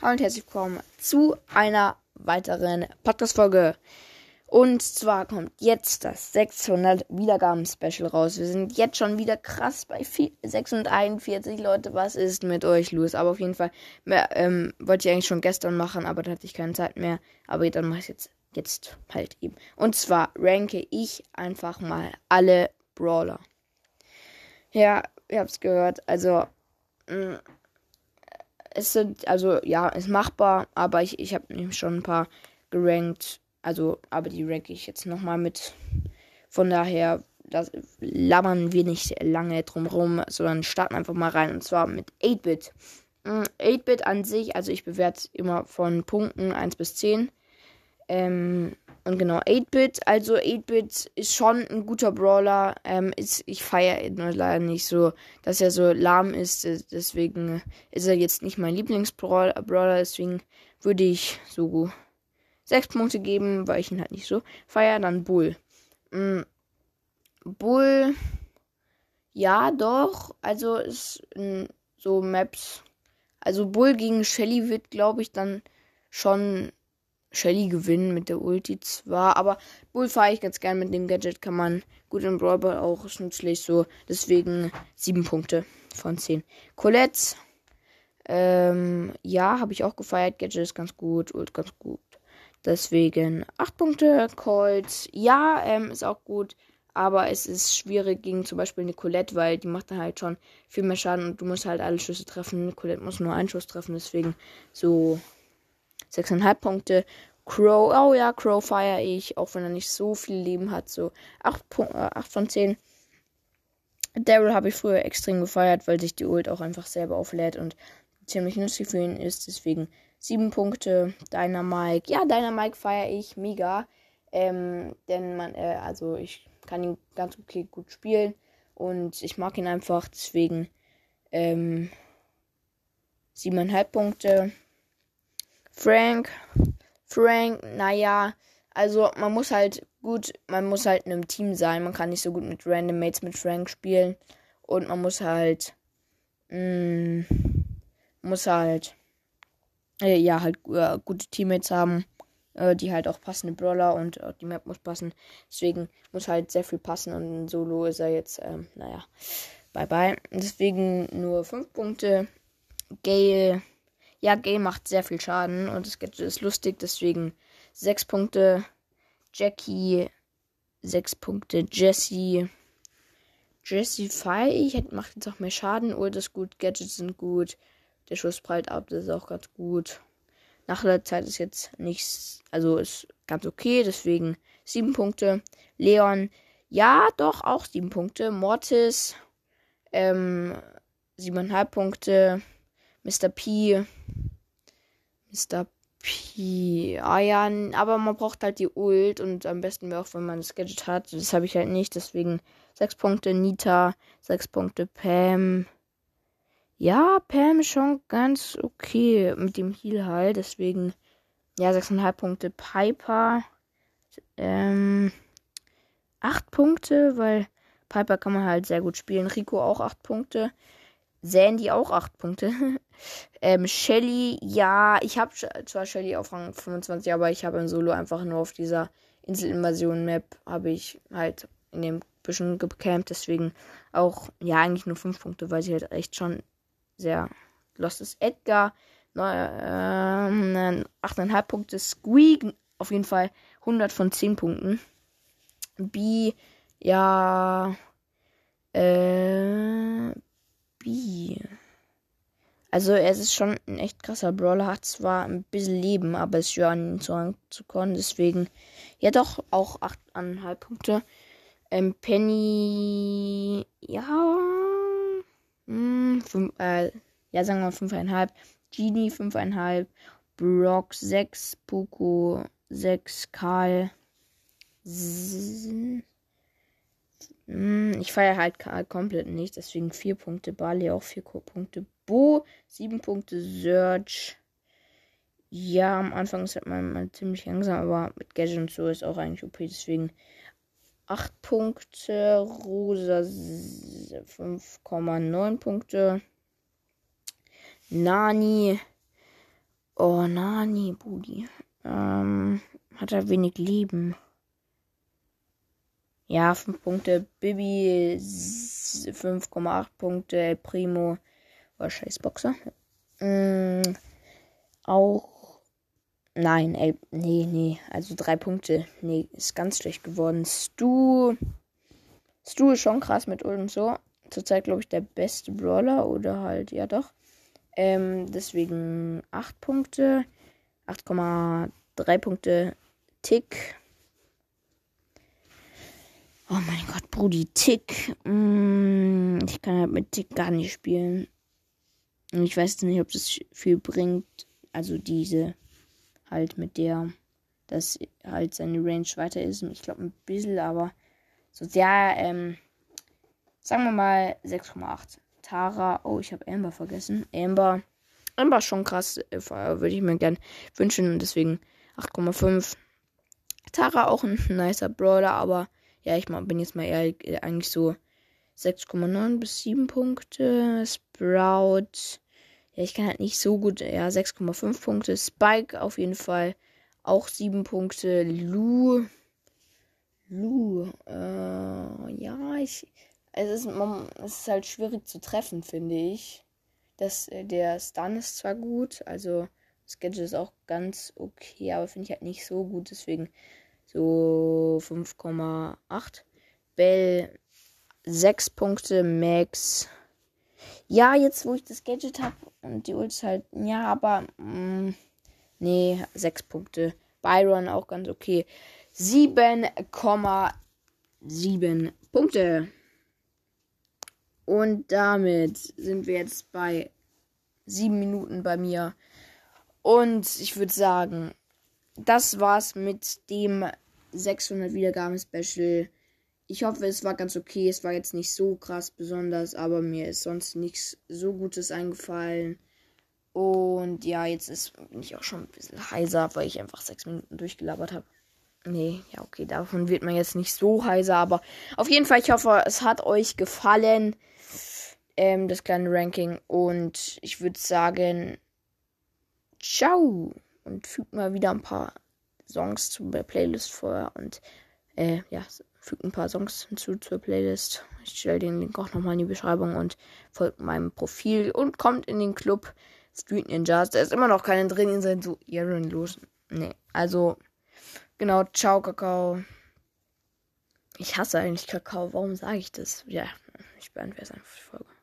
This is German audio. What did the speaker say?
Hallo und herzlich willkommen zu einer weiteren Podcast-Folge. Und zwar kommt jetzt das 600 Wiedergaben-Special raus. Wir sind jetzt schon wieder krass bei 641 Leute. Was ist mit euch los? Aber auf jeden Fall mehr, ähm, wollte ich eigentlich schon gestern machen, aber da hatte ich keine Zeit mehr. Aber dann mache ich es jetzt, jetzt halt eben. Und zwar ranke ich einfach mal alle Brawler. Ja, ihr habt es gehört. Also, mh, mm, es sind, also ja, ist machbar, aber ich, ich habe schon ein paar gerankt. Also, aber die ranke ich jetzt nochmal mit. Von daher, das labern wir nicht lange drumherum, sondern starten einfach mal rein. Und zwar mit 8-Bit. 8-Bit mm, an sich, also ich bewerte immer von Punkten 1 bis 10. Ähm, und genau, 8-Bit. Also 8-Bit ist schon ein guter Brawler. Ähm, ist, ich feiere ihn leider nicht so, dass er so lahm ist. Deswegen ist er jetzt nicht mein Lieblingsbrawler. Deswegen würde ich so 6 Punkte geben, weil ich ihn halt nicht so feiere. Dann Bull. Mhm. Bull. Ja, doch. Also ist so Maps. Also Bull gegen Shelly wird, glaube ich, dann schon Shelly gewinnen mit der Ulti zwar, aber Bull fahre ich ganz gern mit dem Gadget, kann man gut im Brawl Ball auch, ist nützlich so. Deswegen 7 Punkte von 10. Colette, ähm, ja, habe ich auch gefeiert. Gadget ist ganz gut, Ult ganz gut. Deswegen 8 Punkte. Colt, ja, ähm, ist auch gut. Aber es ist schwierig gegen zum Beispiel eine Colette, weil die macht dann halt schon viel mehr Schaden und du musst halt alle Schüsse treffen. Colette muss nur einen Schuss treffen, deswegen so 6,5 Punkte. Crow, oh ja, Crow feiere ich, auch wenn er nicht so viel Leben hat, so 8, äh, 8 von 10. Daryl habe ich früher extrem gefeiert, weil sich die Ult auch einfach selber auflädt und ziemlich nützlich für ihn ist. Deswegen 7 Punkte. Dynamike, ja, Dynamike feiere ich mega. Ähm, denn man, äh, also ich kann ihn ganz okay gut spielen und ich mag ihn einfach, deswegen ähm, 7,5 Punkte. Frank, Frank, naja, also man muss halt gut, man muss halt in einem Team sein. Man kann nicht so gut mit Random Mates mit Frank spielen. Und man muss halt, mh, mm, muss halt, äh, ja, halt äh, gute Teammates haben, äh, die halt auch passende Brawler und äh, die Map muss passen. Deswegen muss halt sehr viel passen und Solo ist er jetzt, ähm, naja, bye bye. Deswegen nur 5 Punkte. Gale ja, Gale macht sehr viel Schaden und das Gadget ist lustig, deswegen 6 Punkte. Jackie 6 Punkte. Jessie feier ich, macht jetzt auch mehr Schaden. Ult ist gut, Gadgets sind gut. Der Schuss prallt ab, das ist auch ganz gut. Nach der Zeit ist jetzt nichts, also ist ganz okay, deswegen 7 Punkte. Leon, ja, doch, auch 7 Punkte. Mortis, ähm, 7,5 Punkte. Mr. P. Mr. P. Ah ja, aber man braucht halt die Ult und am besten auch, wenn man das Gadget hat. Das habe ich halt nicht, deswegen 6 Punkte Nita, 6 Punkte Pam. Ja, Pam ist schon ganz okay mit dem Heal halt, deswegen ja, 6,5 Punkte Piper. Ähm, 8 Punkte, weil Piper kann man halt sehr gut spielen. Rico auch 8 Punkte. Sandy auch 8 Punkte. ähm, Shelly, ja, ich habe zwar Shelly auf Rang 25, aber ich habe im Solo einfach nur auf dieser Inselinvasion-Map habe ich halt in dem bisschen gecampt, deswegen auch, ja, eigentlich nur 5 Punkte, weil sie halt echt schon sehr lost ist. Edgar, ähm, 8,5 Punkte. Squeak, auf jeden Fall 100 von 10 Punkten. B, ja, äh, Also er ist schon ein echt krasser Brawler, hat zwar ein bisschen Leben, aber ist schwer an ihn zu, zu kommen. Deswegen, ja doch, auch 8,5 Punkte. Ähm, Penny, ja, mh, hm, fünf, äh, ja, sagen wir 5,5. Genie 5,5. Brock 6. Poco 6. Karl. Hm, ich feiere halt komplett nicht, deswegen 4 Punkte. Bali auch 4 Punkte. Bo 7 Punkte. Search. Ja, am Anfang ist halt man mal ziemlich langsam, aber mit Gadget und so ist auch eigentlich OP, deswegen 8 Punkte. Rosa 5,9 Punkte. Nani Oh, Nani, Budi. Ähm, hat er wenig Leben. Ja, 5 Punkte. Bibi 5,8 Punkte. Primo war scheiß Boxer. Mm, auch. Nein, ey, nee, nee. Also drei Punkte. Nee, ist ganz schlecht geworden. Stu. Stu ist schon krass mit und so. Zurzeit, glaube ich, der beste Brawler. Oder halt, ja doch. Ähm, deswegen 8 Punkte. 8,3 Punkte Tick. Oh mein Gott, Brudi, Tick. Mm, ich kann halt mit Tick gar nicht spielen. Und ich weiß nicht, ob das viel bringt. Also diese halt mit der, dass halt seine Range weiter ist. Ich glaube ein bisschen, aber so sehr, ähm, sagen wir mal 6,8. Tara. Oh, ich habe Amber vergessen. Amber. Amber schon krass. Äh, würde ich mir gern wünschen. Und deswegen 8,5. Tara auch ein nicer Brawler, aber ja, ich bin jetzt mal eher äh, eigentlich so 6,9 bis 7 Punkte. Sprout. Ja, ich kann halt nicht so gut. Ja, 6,5 Punkte. Spike auf jeden Fall auch 7 Punkte. Lu. Lu. Äh, ja, ich es ist, man, es ist halt schwierig zu treffen, finde ich. Das, äh, der Stun ist zwar gut, also Gadget ist auch ganz okay, aber finde ich halt nicht so gut, deswegen so 5,8. Bell 6 Punkte, Max. Ja, jetzt wo ich das Gadget habe und die Ult halt, ja, aber mh, mm, nee, 6 Punkte. Byron auch ganz okay. 7,7 Punkte. Und damit sind wir jetzt bei sieben Minuten bei mir. Und ich würde sagen, das war's mit dem 600 Wiedergaben Special. Ich hoffe, es war ganz okay. Es war jetzt nicht so krass besonders, aber mir ist sonst nichts so Gutes eingefallen. Und ja, jetzt ist, bin ich auch schon ein bisschen heiser, weil ich einfach sechs Minuten durchgelabert habe. Nee, ja, okay, davon wird man jetzt nicht so heiser, aber auf jeden Fall, ich hoffe, es hat euch gefallen ähm, das kleine Ranking. Und ich würde sagen, ciao. Und fügt mal wieder ein paar Songs zu der Playlist vor. Und äh, ja, fügt ein paar Songs hinzu zur Playlist. Ich stelle den Link auch nochmal in die Beschreibung und folgt meinem Profil und kommt in den Club Street Ninjas. Da ist immer noch keiner drin. Ihr seid so ehrenlos. Nee, also, genau, ciao, Kakao. Ich hasse eigentlich Kakao. Warum sage ich das? Ja, ich beantworte einfach die Folge.